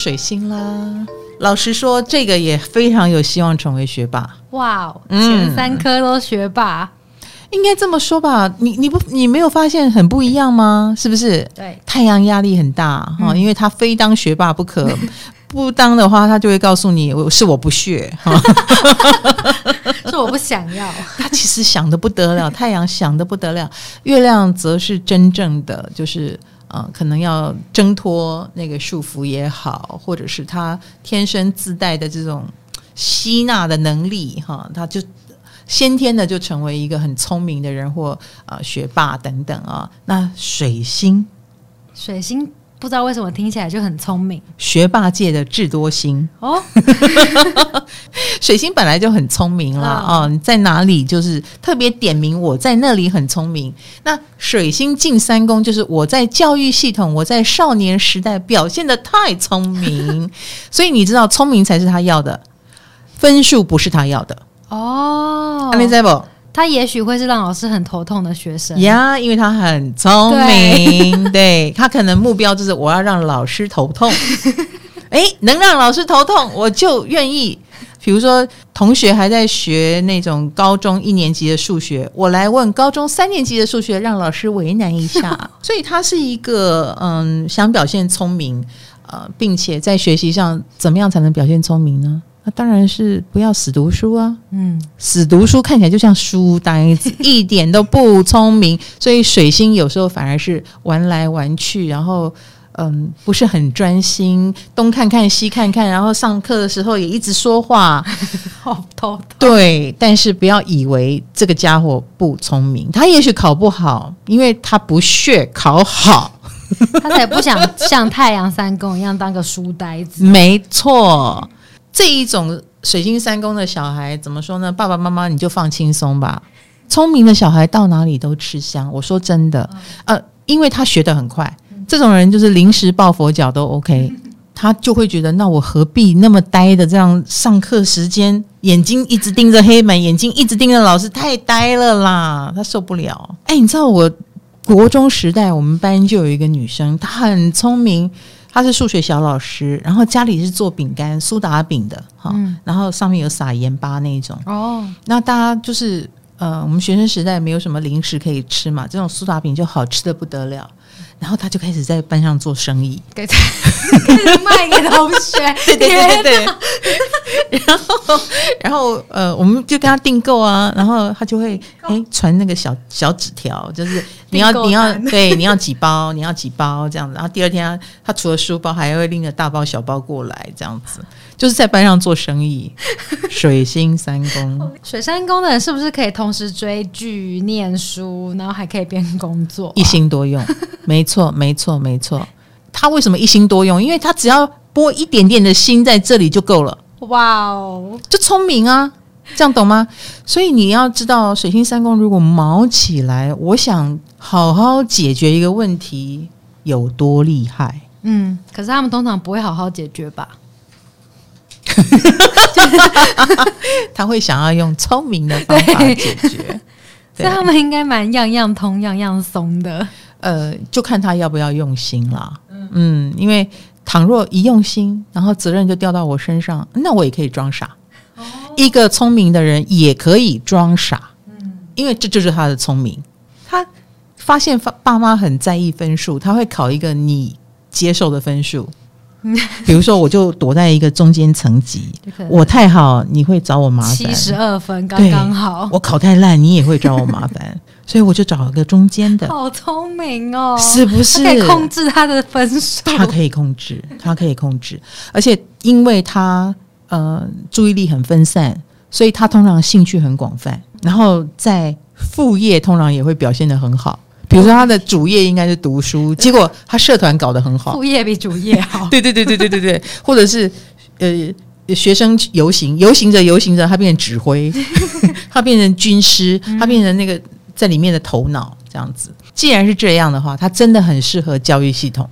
水星啦。老实说，这个也非常有希望成为学霸。哇前三科都学霸，应该这么说吧？你你不你没有发现很不一样吗？是不是？对，太阳压力很大哈、嗯因为他非当学霸不可。不当的话，他就会告诉你我是我不屑哈。是我不想要。他其实想的不得了，太阳想的不得了，月亮则是真正的就是啊，可能要挣脱那个束缚也好，或者是他天生自带的这种吸纳的能力哈，他就先天的就成为一个很聪明的人或啊学霸等等啊。那水星水星不知道为什么听起来就很聪明学霸界的智多星，哦，水星本来就很聪明啦，啊哦，你在哪里就是特别点名我在那里很聪明。那水星进三宫就是我在教育系统，我在少年时代表现的太聪明，所以你知道聪明才是他要的，分数不是他要的。哦，安利在不？他也许会是让老师很头痛的学生。呀，因为他很聪明，对他可能目标就是我要让老师头痛。诶，能让老师头痛，我就愿意。比如说，同学还在学那种高中一年级的数学，我来问高中三年级的数学，让老师为难一下。所以他是一个嗯，想表现聪明，呃，并且在学习上怎么样才能表现聪明呢？那当然是不要死读书啊。嗯，死读书看起来就像书呆子，一点都不聪明。所以水星有时候反而是玩来玩去，然后嗯，不是很专心，东看看西看看，然后上课的时候也一直说话。好头痛。对，但是不要以为这个家伙不聪明，他也许考不好，因为他不屑考好。他才不想像太阳三公一样当个书呆子。没错，这一种水晶三宫的小孩怎么说呢？爸爸妈妈你就放轻松吧。聪明的小孩到哪里都吃香。我说真的，呃，因为他学得很快，这种人就是临时抱佛脚都 OK。他就会觉得，那我何必那么呆的这样上课时间，眼睛一直盯着黑板，眼睛一直盯着老师，太呆了啦，他受不了。哎，你知道我国中时代，我们班就有一个女生，她很聪明，她是数学小老师，然后家里是做饼干苏打饼的哈，嗯然后上面有撒盐巴那一种。哦，那大家就是呃，我们学生时代没有什么零食可以吃嘛，这种苏打饼就好吃的不得了。然后他就开始在班上做生意，给他 开始卖给同学。对对对对对。然后，然后呃，我们就跟他订购啊，然后他就会哎传那个小小纸条，就是你要你要对你要几包，你要几包这样子。然后第二天他他除了书包，还会拎个大包小包过来，这样子，就是在班上做生意。水星三宫，水三宫的人是不是可以同时追剧、念书，然后还可以边工作啊、一心多用，没错，没错，没错。他为什么一心多用？因为他只要拨一点点的心在这里就够了。哇哦，就聪明啊，这样懂吗？所以你要知道，水星三宫如果毛起来，我想好好解决一个问题有多厉害。嗯，可是他们通常不会好好解决吧？他会想要用聪明的方法解决，对 所以他们应该蛮样样通、样样松的。呃，就看他要不要用心啦。嗯，因为倘若一用心，然后责任就掉到我身上，那我也可以装傻。一个聪明的人也可以装傻，因为这就是他的聪明。他发现爸爸妈很在意分数，他会考一个你接受的分数。比如说，我就躲在一个中间层级，我太好，你会找我麻烦；七十二分刚刚好，我考太烂，你也会找我麻烦。所以我就找了个中间的，好聪明哦，是不是？他可以控制他的分数，他可以控制，他可以控制，而且因为他呃注意力很分散，所以他通常兴趣很广泛，然后在副业通常也会表现得很好。比如说他的主业应该是读书，结果他社团搞得很好，副业比主业好。对对对对对对对，或者是呃学生游行，游行着游行着，他变成指挥，他变成军师，他变成那个在里面的头脑，这样子。既然是这样的话，他真的很适合教育系统。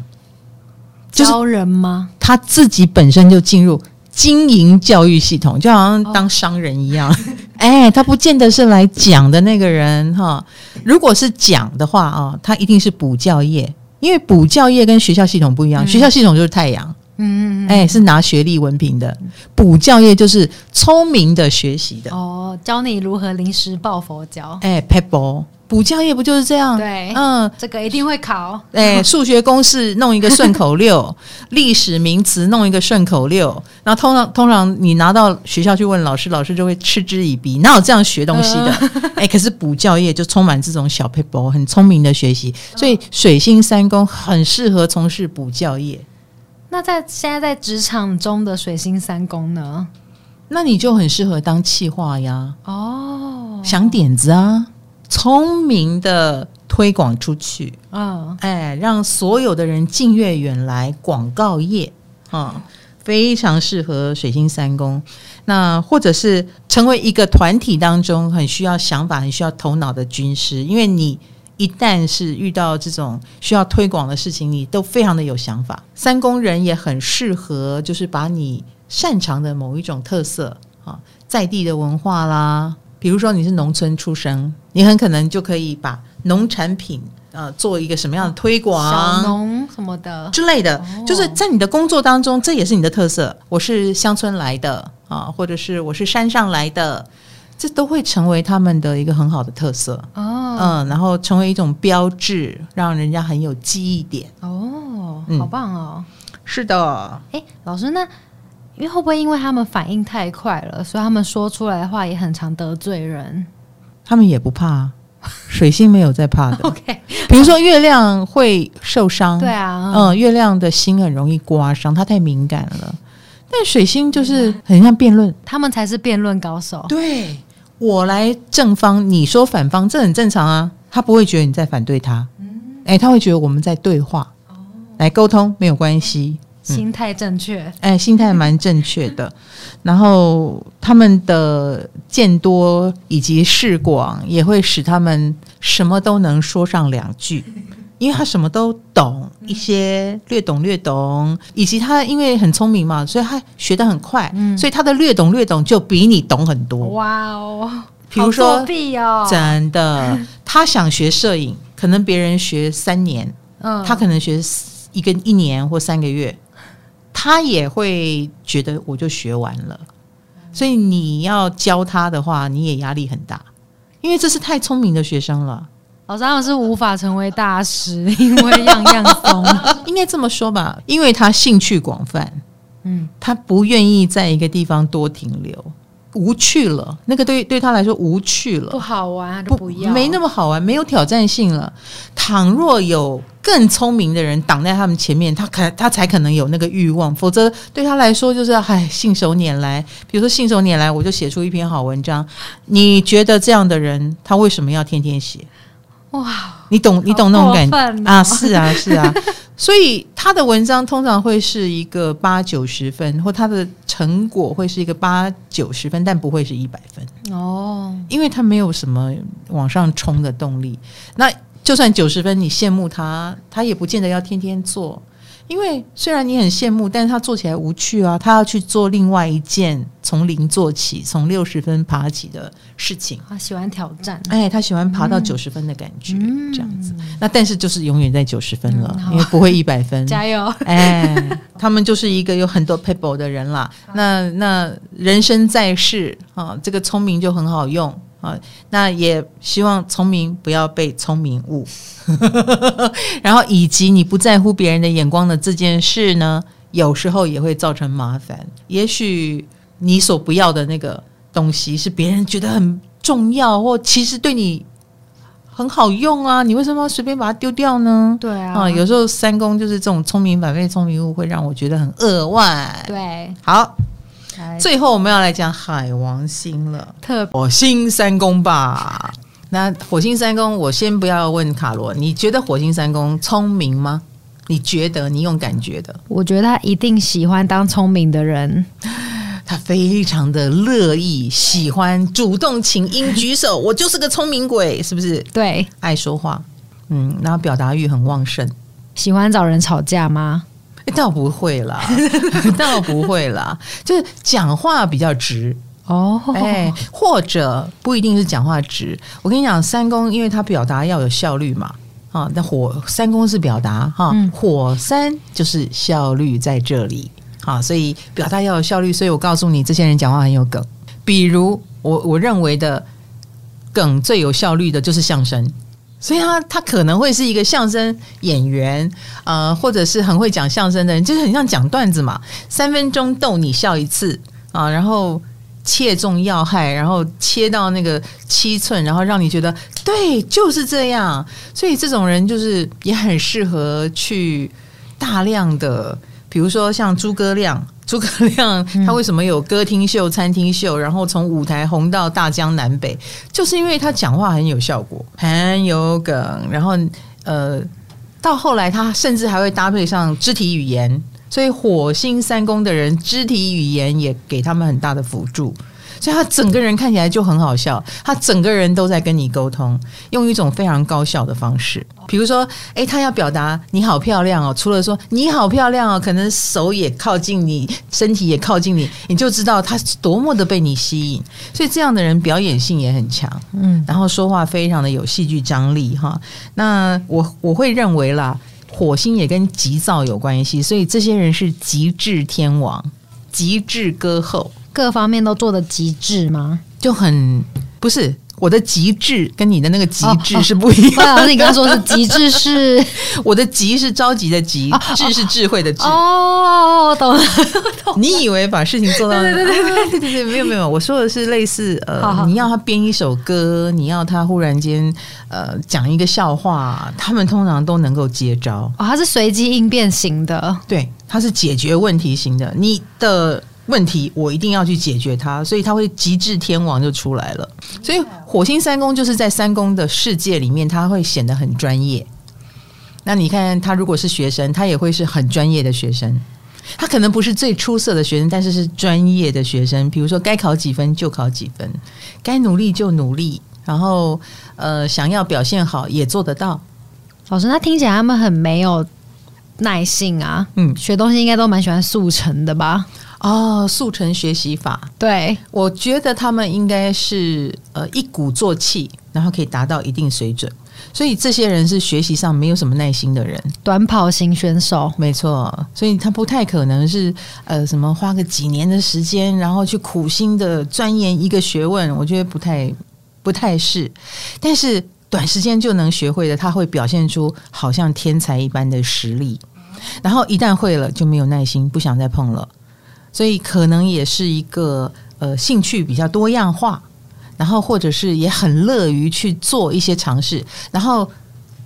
就是招人吗？他自己本身就进入经营教育系统，就好像当商人一样。哎，他不见得是来讲的那个人哈。如果是讲的话啊，他一定是补教业，因为补教业跟学校系统不一样，学校系统就是太阳，嗯，嗯哎，是拿学历文凭的。补教业就是聪明的学习的。哦，教你如何临时抱佛脚。哎 p e b b l e 补教业不就是这样？对嗯，这个一定会考。哎，数学公式弄一个顺口溜，历史名词弄一个顺口溜，然后通常通常你拿到学校去问老师，老师就会嗤之以鼻，哪有这样学东西的？哎，可是补教业就充满这种小 people，很聪明的学习，所以水星三宫很适合从事补教业。那在现在在职场中的水星三宫呢？那你就很适合当气化呀，哦，想点子啊，聪明的推广出去，啊，哎，让所有的人近月远来。广告业啊，非常适合水星三宫。那或者是成为一个团体当中很需要想法、很需要头脑的军师，因为你一旦是遇到这种需要推广的事情，你都非常的有想法。三宫人也很适合，就是把你擅长的某一种特色啊，在地的文化啦，比如说你是农村出生，你很可能就可以把农产品呃做一个什么样的推广，小农什么的，之类的，就是在你的工作当中，这也是你的特色。我是乡村来的啊，或者是我是山上来的，这都会成为他们的一个很好的特色。哦嗯，然后成为一种标志，让人家很有记忆点。哦，嗯好棒哦！是的，哎，老师，那因为会不会因为他们反应太快了，所以他们说出来的话也很常得罪人他们也不怕，水星没有在怕的。？OK，比如说月亮会受伤，对啊，嗯，月亮的心很容易刮伤，它太敏感了。但水星就是很像辩论，他们才是辩论高手。对我来正方，你说反方，这很正常啊。他不会觉得你在反对他，嗯哎、他会觉得我们在对话，哦来沟通没有关系。心态正确，哎，心态蛮正确的。然后他们的见多以及识广，也会使他们什么都能说上两句，因为他什么都懂一些，略懂略懂，以及他因为很聪明嘛，所以他学得很快，所以他的略懂略懂就比你懂很多。哇哦，比如说好作弊哦，真的，他想学摄影，可能别人学三年，嗯他可能学一个一年或三个月，他也会觉得我就学完了。所以你要教他的话，你也压力很大，因为这是太聪明的学生了。老师他们是无法成为大师，因为样样松。应该这么说吧，因为他兴趣广泛，嗯，他不愿意在一个地方多停留，无趣了。那个对对他来说无趣了不，好玩不要，没那么好玩，没有挑战性了。倘若有更聪明的人挡在他们前面，他可他才可能有那个欲望，否则对他来说就是唉，信手拈来。比如说信手拈来，我就写出一篇好文章。你觉得这样的人，他为什么要天天写？哇，你懂你懂那种感觉哦啊？是啊是啊，所以他的文章通常会是一个八九十分，或他的成果会是一个八九十分，但不会是一百分。哦，因为他没有什么往上冲的动力。那就算九十分，你羡慕他，他也不见得要天天做。因为虽然你很羡慕，但是他做起来无趣啊，他要去做另外一件从零做起、从六十分爬起的事情。他喜欢挑战，哎，他喜欢爬到九十分的感觉，嗯这样子。那但是就是永远在九十分了，嗯因为不会一百分。加油！哎，他们就是一个有很多 people 的人啦。那那人生在世啊，这个聪明就很好用啊。那也希望聪明不要被聪明误，然后以及你不在乎别人的眼光的这件事呢，有时候也会造成麻烦。也许你所不要的那个东西是别人觉得很重要，或其实对你很好用啊，你为什么要随便把它丢掉呢？对啊，啊，有时候三公就是这种聪明反被聪明误，会让我觉得很扼腕。对，好，来最后我们要来讲海王星了，特火星三宫吧。那火星三宫，我先不要问卡罗，你觉得火星三宫聪明吗？你觉得？你用感觉的？我觉得他一定喜欢当聪明的人，他非常的乐意，喜欢主动请缨举手，我就是个聪明鬼，是不是？对，爱说话，嗯，然后表达欲很旺盛。喜欢找人吵架吗？欸倒不会啦，倒不会啦，就是讲话比较直，哦，哎、或者不一定是讲话直。我跟你讲，三公因为他表达要有效率嘛，啊，那火三公是表达哈，嗯火三就是效率在这里。啊，所以表达要有效率。所以我告诉你，这些人讲话很有梗。比如我我认为的梗最有效率的就是相声，所以他他可能会是一个相声演员，呃，或者是很会讲相声的人，就是很像讲段子嘛，三分钟逗你笑一次啊，然后切中要害，然后切到那个七寸，然后让你觉得对，就是这样。所以这种人就是也很适合去大量的，比如说像诸葛亮。诸葛亮他为什么有歌厅秀、餐厅秀，然后从舞台红到大江南北，就是因为他讲话很有效果，很有梗，然后呃，到后来他甚至还会搭配上肢体语言，所以火星三宫的人肢体语言也给他们很大的辅助。所以他整个人看起来就很好笑，他整个人都在跟你沟通，用一种非常高效的方式。比如说，诶，他要表达你好漂亮哦，除了说你好漂亮哦，可能手也靠近你，身体也靠近你，你就知道他多么的被你吸引。所以这样的人表演性也很强，嗯，然后说话非常的有戏剧张力哈。那我我会认为啦，火星也跟急躁有关系，所以这些人是极致天王，极致歌后。各方面都做的极致吗？就很不是我的极致，跟你的那个极致是不一样。老 师，你刚刚说是极致，是 我的极是着急的急，智是智慧的智。哦，懂了。你以为把事情做到？对对对对对对，没有没有，我说的是类似呃，你要他编一首歌，你要他忽然间呃讲一个笑话，他们通常都能够接招。哦，他是随机应变型的，对，他是解决问题型的。你的。问题我一定要去解决它，所以他会极致天王就出来了。所以火星三宫就是在三宫的世界里面，他会显得很专业。那你看他如果是学生，他也会是很专业的学生。他可能不是最出色的学生，但是是专业的学生。比如说该考几分就考几分，该努力就努力，然后呃想要表现好也做得到。老师，那听起来他们很没有耐性啊。嗯，学东西应该都蛮喜欢速成的吧？哦，速成学习法，对。我觉得他们应该是呃一鼓作气，然后可以达到一定水准，所以这些人是学习上没有什么耐心的人，短跑型选手，没错，所以他不太可能是呃什么花个几年的时间，然后去苦心的钻研一个学问，我觉得不太不太是，但是短时间就能学会的，他会表现出好像天才一般的实力，然后一旦会了就没有耐心，不想再碰了。所以可能也是一个呃兴趣比较多样化，然后或者是也很乐于去做一些尝试，然后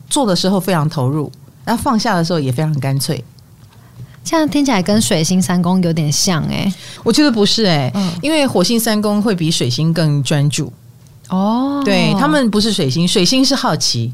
做的时候非常投入，然后放下的时候也非常干脆。这样听起来跟水星三宫有点像哎，我觉得不是哎，因为火星三宫会比水星更专注哦，对他们不是水星，水星是好奇，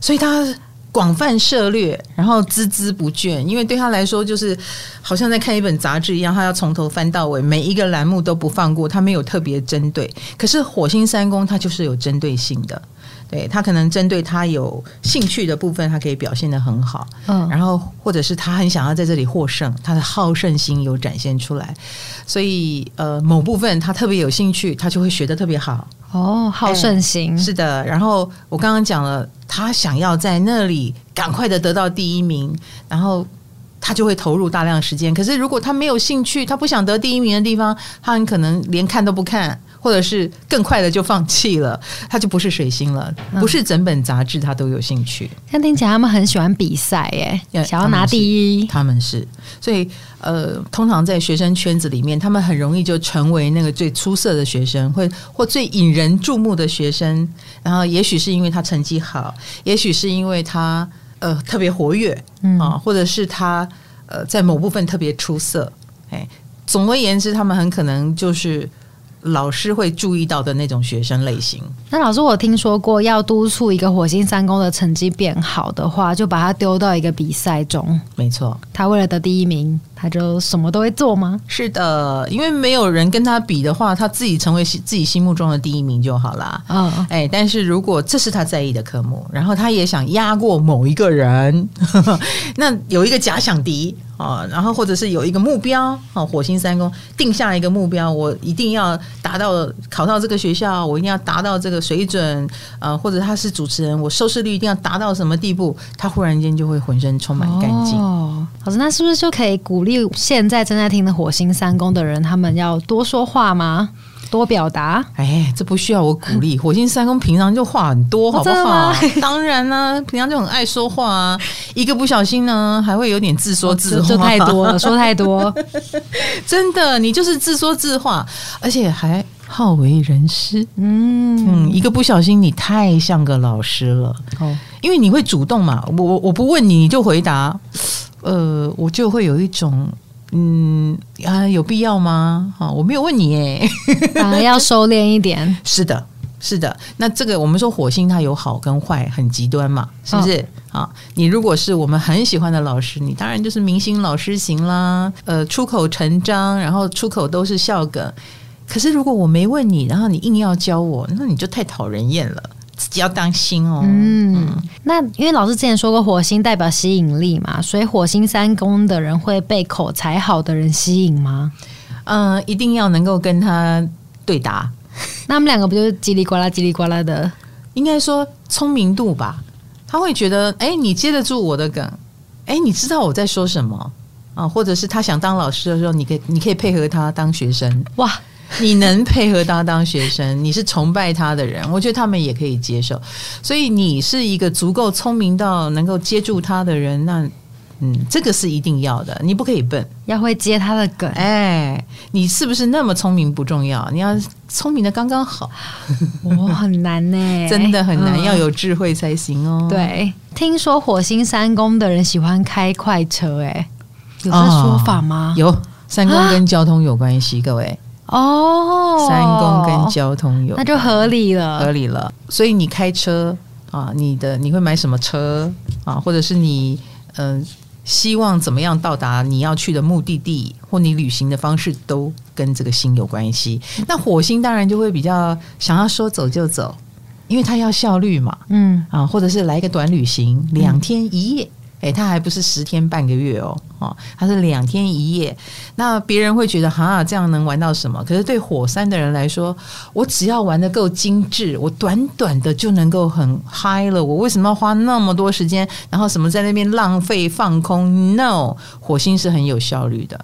所以他。广泛涉猎，然后孜孜不倦，因为对他来说，就是好像在看一本杂志一样，他要从头翻到尾，每一个栏目都不放过，他没有特别针对。可是火星三宫，他就是有针对性的。对他可能针对他有兴趣的部分，他可以表现的很好，嗯，然后或者是他很想要在这里获胜，他的好胜心有展现出来，所以呃某部分他特别有兴趣，他就会学的特别好。哦，好胜心是的。然后我刚刚讲了，他想要在那里赶快的得到第一名，然后他就会投入大量时间。可是如果他没有兴趣，他不想得第一名的地方，他很可能连看都不看。或者是更快的就放弃了，他就不是水星了，不是整本杂志他都有兴趣。像听起来他们很喜欢比赛，耶，想要拿第一。他们是，所以呃，通常在学生圈子里面，他们很容易就成为那个最出色的学生，或或最引人注目的学生。然后，也许是因为他成绩好，也许是因为他呃特别活跃啊，或者是他呃在某部分特别出色。哎，总而言之，他们很可能就是。老师会注意到的那种学生类型。那老师，我听说过，要督促一个火星三宫的成绩变好的话，就把他丢到一个比赛中。没错，他为了得第一名，他就什么都会做吗？是的，因为没有人跟他比的话，他自己成为自己心目中的第一名就好啦。嗯，哎，但是如果这是他在意的科目，然后他也想压过某一个人，那有一个假想敌。啊，然后或者是有一个目标，啊，火星三宫定下一个目标，我一定要达到考到这个学校，我一定要达到这个水准，呃，或者他是主持人，我收视率一定要达到什么地步，他忽然间就会浑身充满干劲。哦，老师，那是不是就可以鼓励现在正在听的火星三宫的人，他们要多说话吗？多表达？哎，这不需要我鼓励。火星三宫平常就话很多，好不好？当然呢，平常就很爱说话啊。一个不小心呢，还会有点自说自话，说太多了，说太多。真的，你就是自说自话，而且还好为人师。嗯嗯，一个不小心，你太像个老师了。哦，因为你会主动嘛。我我我不问你，你就回答。呃，我就会有一种，嗯啊，有必要吗？哈，我没有问你，哎，啊，要收敛一点。是的，是的。那这个我们说火星它有好跟坏，很极端嘛，是不是？啊，你如果是我们很喜欢的老师，你当然就是明星老师型啦。呃，出口成章，然后出口都是笑梗。可是如果我没问你，然后你硬要教我，那你就太讨人厌了。自己要当心哦。嗯，那因为老师之前说过，火星代表吸引力嘛，所以火星三宫的人会被口才好的人吸引吗？嗯，一定要能够跟他对答。那他们两个不就是叽里呱啦、叽里呱啦的？应该说聪明度吧。他会觉得，哎，你接得住我的梗，哎，你知道我在说什么啊？或者是他想当老师的时候，你可以你可以配合他当学生。哇！你能配合他当学生，你是崇拜他的人，我觉得他们也可以接受。所以你是一个足够聪明到能够接住他的人，那嗯，这个是一定要的。你不可以笨，要会接他的梗。哎，你是不是那么聪明不重要，你要聪明的刚刚好。我，很难呢，真的很难，要有智慧才行哦。对，听说火星三宫的人喜欢开快车，哎，有这说法吗？有，三宫跟交通有关系，各位。哦，三公跟交通有，那就合理了，合理了。所以你开车啊，你的你会买什么车啊？或者是你嗯，希望怎么样到达你要去的目的地，或你旅行的方式，都跟这个星有关系。那火星当然就会比较想要说走就走，因为它要效率嘛。嗯啊，或者是来一个短旅行，两天一夜。哎，他还不是十天半个月哦，哦，他是两天一夜。那别人会觉得哈，这样能玩到什么？可是对火山的人来说，我只要玩的够精致，我短短的就能够很嗨了。我为什么要花那么多时间，然后什么在那边浪费放空？No，火星是很有效率的，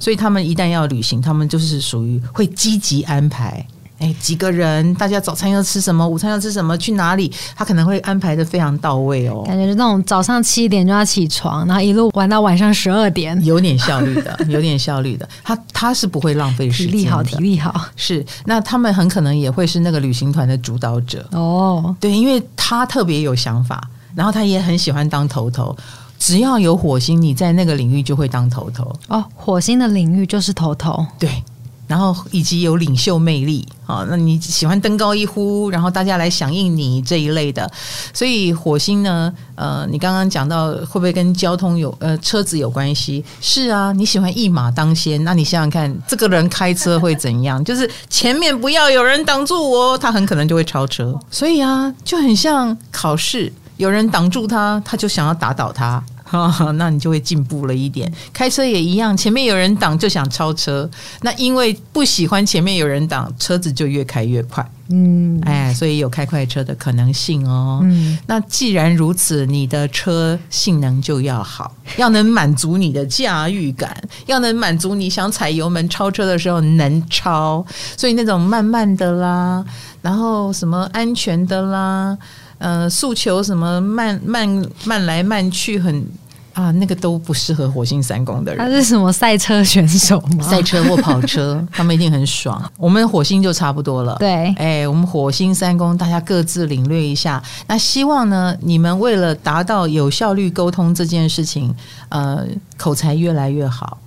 所以他们一旦要旅行，他们就是属于会积极安排。哎，几个人？大家早餐要吃什么？午餐要吃什么？去哪里？他可能会安排的非常到位哦。感觉是那种早上七点就要起床，然后一路玩到晚上十二点，有点效率的，有点效率的。他他是不会浪费时间，体力好，体力好。是，那他们很可能也会是那个旅行团的主导者哦。对，因为他特别有想法，然后他也很喜欢当头头。只要有火星，你在那个领域就会当头头哦。火星的领域就是头头，对。然后以及有领袖魅力啊，那你喜欢登高一呼，然后大家来响应你这一类的。所以火星呢，呃，你刚刚讲到会不会跟交通有呃车子有关系？是啊，你喜欢一马当先，那你想想看，这个人开车会怎样？就是前面不要有人挡住我，他很可能就会超车。所以啊，就很像考试，有人挡住他，他就想要打倒他。那你就会进步了一点。开车也一样，前面有人挡就想超车。那因为不喜欢前面有人挡，车子就越开越快。嗯，哎，所以有开快车的可能性哦。嗯，那既然如此，你的车性能就要好，要能满足你的驾驭感，要能满足你想踩油门超车的时候能超。所以那种慢慢的啦，然后什么安全的啦。呃，诉求什么慢慢慢来慢去，很啊，那个都不适合火星三宫的人。他是什么赛车选手吗？赛车或跑车，他们一定很爽。我们火星就差不多了。对，哎，我们火星三宫，大家各自领略一下。那希望呢，你们为了达到有效率沟通这件事情，呃，口才越来越好，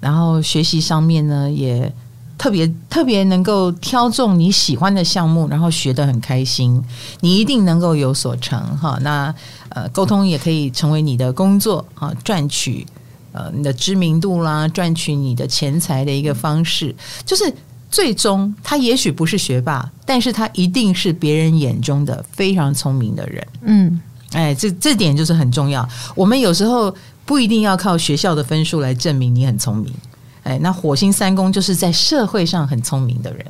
然后学习上面呢也。特别特别能够挑中你喜欢的项目，然后学得很开心，你一定能够有所成哈。那呃，沟通也可以成为你的工作啊，赚取呃你的知名度啦，赚取你的钱财的一个方式。就是最终他也许不是学霸，但是他一定是别人眼中的非常聪明的人。嗯，哎，这这点就是很重要。我们有时候不一定要靠学校的分数来证明你很聪明。哎，那火星三宫就是在社会上很聪明的人。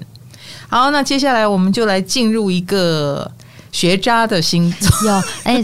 好，那接下来我们就来进入一个学渣的星座。有哎，